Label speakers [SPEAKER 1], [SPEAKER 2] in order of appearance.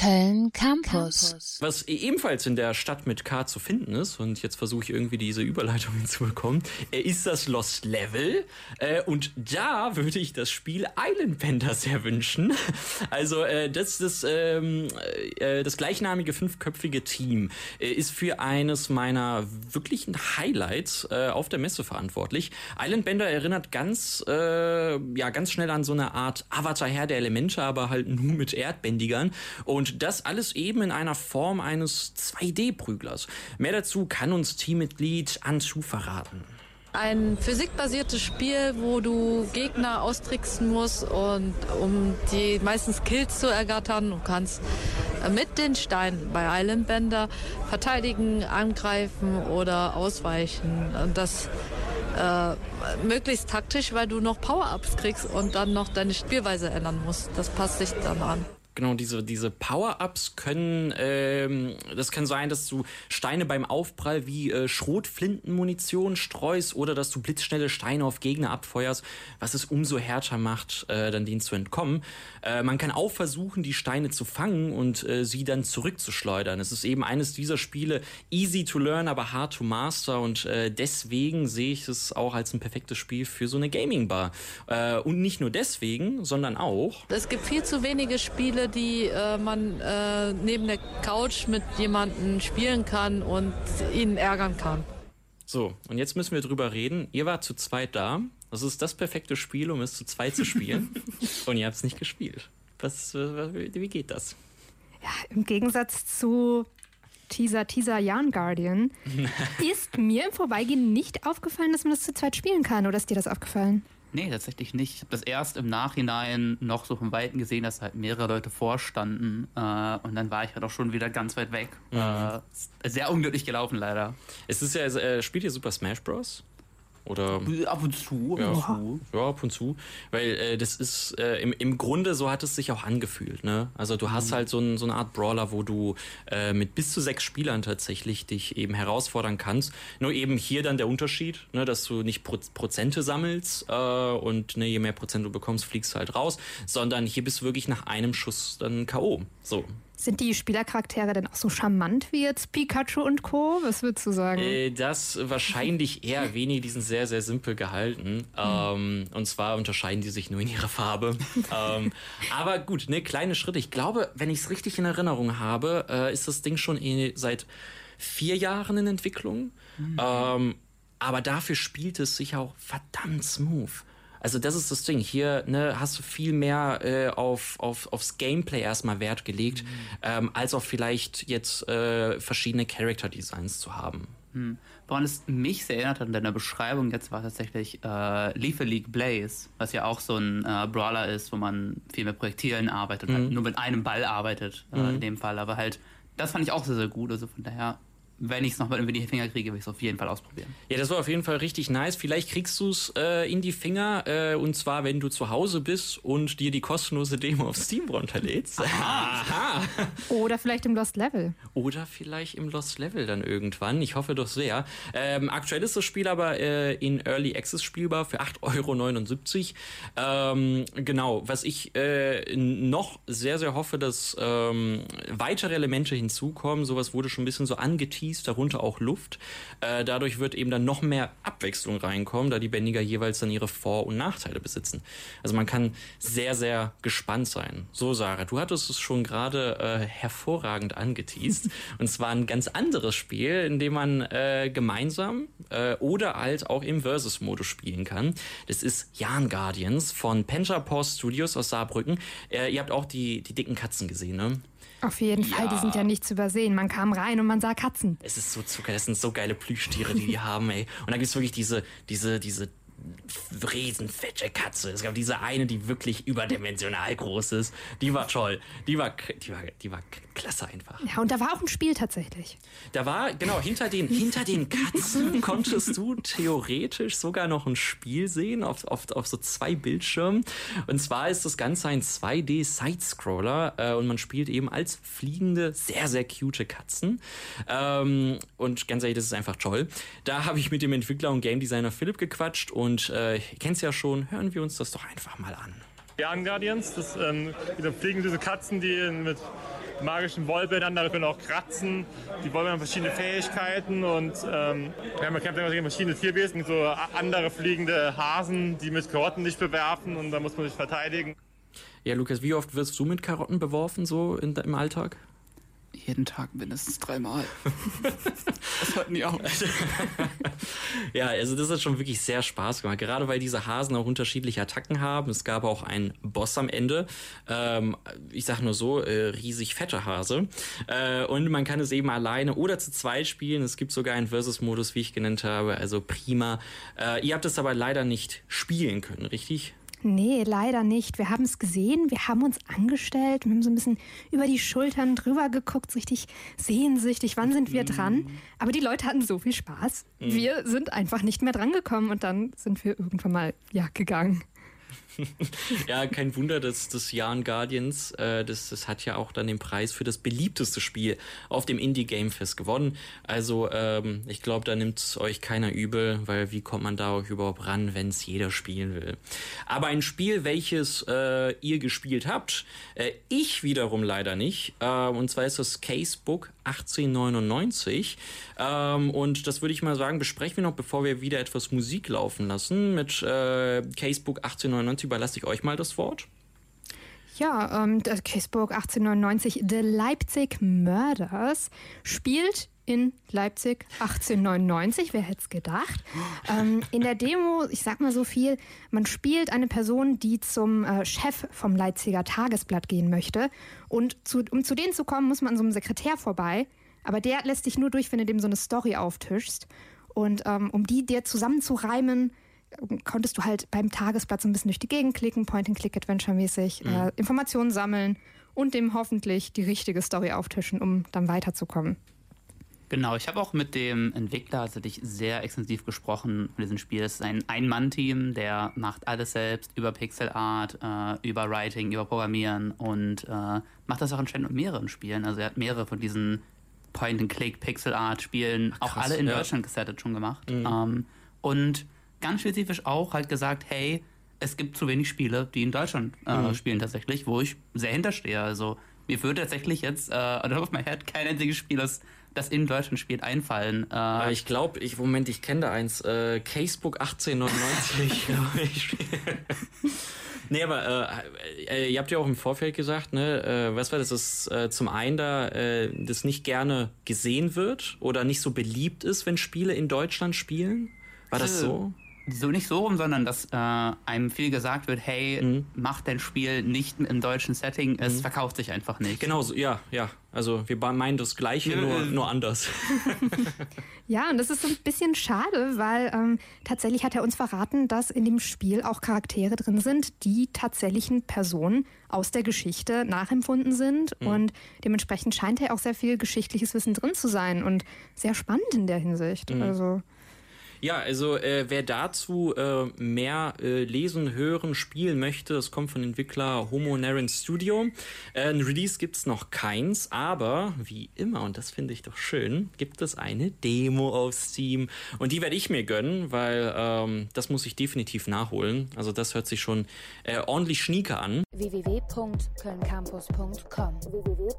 [SPEAKER 1] Köln Campus.
[SPEAKER 2] Was e- ebenfalls in der Stadt mit K zu finden ist, und jetzt versuche ich irgendwie diese Überleitung hinzubekommen, äh, ist das Lost Level. Äh, und da würde ich das Spiel Island Bender sehr wünschen. Also äh, das, das, ähm, das gleichnamige fünfköpfige Team ist für eines meiner wirklichen Highlights auf der Messe verantwortlich. Island Bender erinnert ganz, ja, ganz schnell an so eine Art Avatar-Herr der Elemente, aber halt nur mit Erdbändigern. Und das alles eben in einer Form eines 2D-Prüglers. Mehr dazu kann uns Teammitglied Anzu verraten.
[SPEAKER 3] Ein physikbasiertes Spiel, wo du Gegner austricksen musst und um die meisten Skills zu ergattern. Du kannst mit den Steinen bei Island Bender verteidigen, angreifen oder ausweichen. Und das äh, möglichst taktisch, weil du noch Power-Ups kriegst und dann noch deine Spielweise ändern musst. Das passt sich dann an.
[SPEAKER 2] Genau, diese, diese Power-Ups können, ähm, das kann sein, dass du Steine beim Aufprall wie äh, Schrotflintenmunition streust oder dass du blitzschnelle Steine auf Gegner abfeuerst, was es umso härter macht, äh, dann denen zu entkommen. Äh, man kann auch versuchen, die Steine zu fangen und äh, sie dann zurückzuschleudern. Es ist eben eines dieser Spiele, easy to learn, aber hard to master und äh, deswegen sehe ich es auch als ein perfektes Spiel für so eine Gaming-Bar. Äh, und nicht nur deswegen, sondern auch.
[SPEAKER 3] Es gibt viel zu wenige Spiele, die äh, man äh, neben der Couch mit jemandem spielen kann und ihn ärgern kann.
[SPEAKER 2] So, und jetzt müssen wir drüber reden. Ihr wart zu zweit da. Das ist das perfekte Spiel, um es zu zweit zu spielen. und ihr habt es nicht gespielt. Was, wie geht das?
[SPEAKER 4] Ja, im Gegensatz zu Teaser, Teaser Yarn Guardian ist mir im Vorbeigehen nicht aufgefallen, dass man das zu zweit spielen kann. Oder ist dir das aufgefallen?
[SPEAKER 5] Nee, tatsächlich nicht. Ich habe das erst im Nachhinein noch so vom Weiten gesehen, dass halt mehrere Leute vorstanden. Äh, und dann war ich halt auch schon wieder ganz weit weg. Mhm. Äh, sehr unglücklich gelaufen, leider.
[SPEAKER 2] Es ist ja, äh, spielt ihr Super Smash Bros? Oder
[SPEAKER 5] ab und zu,
[SPEAKER 2] ab und zu. Ja, ab und zu. Weil äh, das ist äh, im, im Grunde so hat es sich auch angefühlt. Ne? Also du hast mhm. halt so, ein, so eine Art Brawler, wo du äh, mit bis zu sechs Spielern tatsächlich dich eben herausfordern kannst. Nur eben hier dann der Unterschied, ne, dass du nicht Pro Prozente sammelst äh, und ne, je mehr Prozent du bekommst, fliegst du halt raus, sondern hier bist du wirklich nach einem Schuss dann K.O. So.
[SPEAKER 4] Sind die Spielercharaktere denn auch so charmant wie jetzt Pikachu und Co.? Was würdest du sagen?
[SPEAKER 2] Äh, das wahrscheinlich eher wenig. Die sind sehr, sehr simpel gehalten. Ähm, und zwar unterscheiden die sich nur in ihrer Farbe. ähm, aber gut, ne, kleine Schritte. Ich glaube, wenn ich es richtig in Erinnerung habe, äh, ist das Ding schon eh seit vier Jahren in Entwicklung. Mhm. Ähm, aber dafür spielt es sich auch verdammt smooth. Also das ist das Ding. Hier ne, hast du viel mehr äh, auf, auf, aufs Gameplay erstmal Wert gelegt, mhm. ähm, als auf vielleicht jetzt äh, verschiedene Character Designs zu haben.
[SPEAKER 5] Hm. Woran es mich sehr erinnert hat in deiner Beschreibung jetzt war tatsächlich äh, Lethal League Blaze, was ja auch so ein äh, Brawler ist, wo man viel mit Projektilen arbeitet, mhm. halt nur mit einem Ball arbeitet äh, mhm. in dem Fall. Aber halt, das fand ich auch sehr, sehr gut. Also von daher wenn ich es noch mal in die Finger kriege, will ich es auf jeden Fall ausprobieren.
[SPEAKER 2] Ja, das war auf jeden Fall richtig nice. Vielleicht kriegst du es äh, in die Finger äh, und zwar, wenn du zu Hause bist und dir die kostenlose Demo auf Steam runterlädst.
[SPEAKER 4] Aha. Oder vielleicht im Lost Level.
[SPEAKER 2] Oder vielleicht im Lost Level dann irgendwann. Ich hoffe doch sehr. Ähm, aktuell ist das Spiel aber äh, in Early Access spielbar für 8,79 Euro. Ähm, genau, was ich äh, noch sehr, sehr hoffe, dass ähm, weitere Elemente hinzukommen. Sowas wurde schon ein bisschen so angeteased fließt, darunter auch Luft. Äh, dadurch wird eben dann noch mehr Abwechslung reinkommen, da die Bändiger jeweils dann ihre Vor- und Nachteile besitzen. Also man kann sehr, sehr gespannt sein. So, Sarah, du hattest es schon gerade äh, hervorragend angeteased. und zwar ein ganz anderes Spiel, in dem man äh, gemeinsam äh, oder halt auch im Versus-Modus spielen kann. Das ist Yarn Guardians von Pentapost Studios aus Saarbrücken. Äh, ihr habt auch die, die dicken Katzen gesehen, ne?
[SPEAKER 4] Auf jeden ja. Fall, die sind ja nicht zu übersehen. Man kam rein und man sah Katzen.
[SPEAKER 2] Es ist so zucker, das sind so geile Plüschtiere, die die haben, ey. Und da gibt es wirklich diese, diese, diese riesenfette Katze. Es gab diese eine, die wirklich überdimensional groß ist. Die war toll. Die war, die war, die war klasse einfach.
[SPEAKER 4] Ja, und da war auch ein Spiel tatsächlich.
[SPEAKER 2] Da war, genau, hinter den, hinter den Katzen konntest du theoretisch sogar noch ein Spiel sehen auf, auf, auf so zwei Bildschirmen. Und zwar ist das Ganze ein 2D-Sidescroller äh, und man spielt eben als fliegende, sehr, sehr cute Katzen. Ähm, und ganz ehrlich, das ist einfach toll. Da habe ich mit dem Entwickler und Game Designer Philipp gequatscht und äh, ihr kennt es ja schon, hören wir uns das doch einfach mal an.
[SPEAKER 6] Jan Guardians, das ähm, fliegen diese Katzen, die mit magischen Wollbildern, da können auch kratzen. Die Wollbilder haben verschiedene Fähigkeiten und ähm, ja, man kämpft gegen verschiedene Tierwesen, so andere fliegende Hasen, die mit Karotten nicht bewerfen und da muss man sich verteidigen.
[SPEAKER 2] Ja, Lukas, wie oft wirst du mit Karotten beworfen, so in, im Alltag?
[SPEAKER 5] Jeden Tag mindestens dreimal. das hört nie auf.
[SPEAKER 2] ja, also das hat schon wirklich sehr Spaß gemacht. Gerade weil diese Hasen auch unterschiedliche Attacken haben. Es gab auch einen Boss am Ende. Ähm, ich sag nur so, äh, riesig fette Hase. Äh, und man kann es eben alleine oder zu zweit spielen. Es gibt sogar einen Versus-Modus, wie ich genannt habe. Also prima. Äh, ihr habt es aber leider nicht spielen können, richtig?
[SPEAKER 4] Nee, leider nicht. Wir haben es gesehen, wir haben uns angestellt, wir haben so ein bisschen über die Schultern drüber geguckt, so richtig sehnsüchtig, wann sind wir dran? Aber die Leute hatten so viel Spaß. Mhm. Wir sind einfach nicht mehr drangekommen und dann sind wir irgendwann mal ja gegangen.
[SPEAKER 2] ja, kein Wunder, dass das Jan Guardians, äh, das, das hat ja auch dann den Preis für das beliebteste Spiel auf dem Indie Game Fest gewonnen. Also ähm, ich glaube, da nimmt es euch keiner übel, weil wie kommt man da überhaupt ran, wenn es jeder spielen will. Aber ein Spiel, welches äh, ihr gespielt habt, äh, ich wiederum leider nicht. Äh, und zwar ist das Casebook 1899. Ähm, und das würde ich mal sagen, besprechen wir noch, bevor wir wieder etwas Musik laufen lassen. Mit äh, Casebook 1899 überlasse ich euch mal das Wort.
[SPEAKER 4] Ja, ähm, Casebook 1899, The Leipzig Murders, spielt in Leipzig 1899, wer hätte es gedacht. Ähm, in der Demo, ich sag mal so viel, man spielt eine Person, die zum äh, Chef vom Leipziger Tagesblatt gehen möchte. Und zu, um zu denen zu kommen, muss man an so einem Sekretär vorbei. Aber der lässt dich nur durch, wenn du dem so eine Story auftischst. Und ähm, um die dir zusammenzureimen, konntest du halt beim Tagesblatt so ein bisschen durch die Gegend klicken, Point-and-Click-Adventure-mäßig, mhm. äh, Informationen sammeln und dem hoffentlich die richtige Story auftischen, um dann weiterzukommen.
[SPEAKER 5] Genau, ich habe auch mit dem Entwickler tatsächlich sehr extensiv gesprochen von diesem Spiel. Es ist ein Ein-Mann-Team, der macht alles selbst über Pixel Art, äh, über Writing, über Programmieren und äh, macht das auch anscheinend mit mehreren Spielen. Also er hat mehrere von diesen Point-and-Click, Pixel Art Spielen, Ach, auch alle in ja. Deutschland gesettet schon gemacht. Mhm. Ähm, und ganz spezifisch auch halt gesagt, hey, es gibt zu wenig Spiele, die in Deutschland äh, mhm. spielen tatsächlich, wo ich sehr hinterstehe. Also mir würde tatsächlich jetzt, äh, auf my head, kein einziges Spiel, das das in Deutschland spielt, einfallen.
[SPEAKER 2] Äh, ich glaube, ich, Moment, ich kenne da eins. Äh, Casebook 1899, glaube ich. nee, aber äh, äh, ihr habt ja auch im Vorfeld gesagt, ne, äh, was war das, dass äh, zum einen da äh, das nicht gerne gesehen wird oder nicht so beliebt ist, wenn Spiele in Deutschland spielen? War das äh, so?
[SPEAKER 5] So nicht so rum, sondern dass äh, einem viel gesagt wird, hey, mhm. mach dein Spiel nicht im deutschen Setting, es mhm. verkauft sich einfach nicht.
[SPEAKER 2] Genau, so, ja, ja. Also wir meinen das Gleiche, nur, nur anders.
[SPEAKER 4] ja, und das ist so ein bisschen schade, weil ähm, tatsächlich hat er uns verraten, dass in dem Spiel auch Charaktere drin sind, die tatsächlichen Personen aus der Geschichte nachempfunden sind. Mhm. Und dementsprechend scheint er auch sehr viel geschichtliches Wissen drin zu sein und sehr spannend in der Hinsicht. Mhm. Also
[SPEAKER 2] ja, also äh, wer dazu äh, mehr äh, lesen, hören, spielen möchte, das kommt von Entwickler Homo Naren Studio. Äh, ein Release gibt's noch keins, aber wie immer, und das finde ich doch schön, gibt es eine Demo auf Steam. Und die werde ich mir gönnen, weil ähm, das muss ich definitiv nachholen. Also das hört sich schon äh, ordentlich schnieke an. www.kölncampus.com www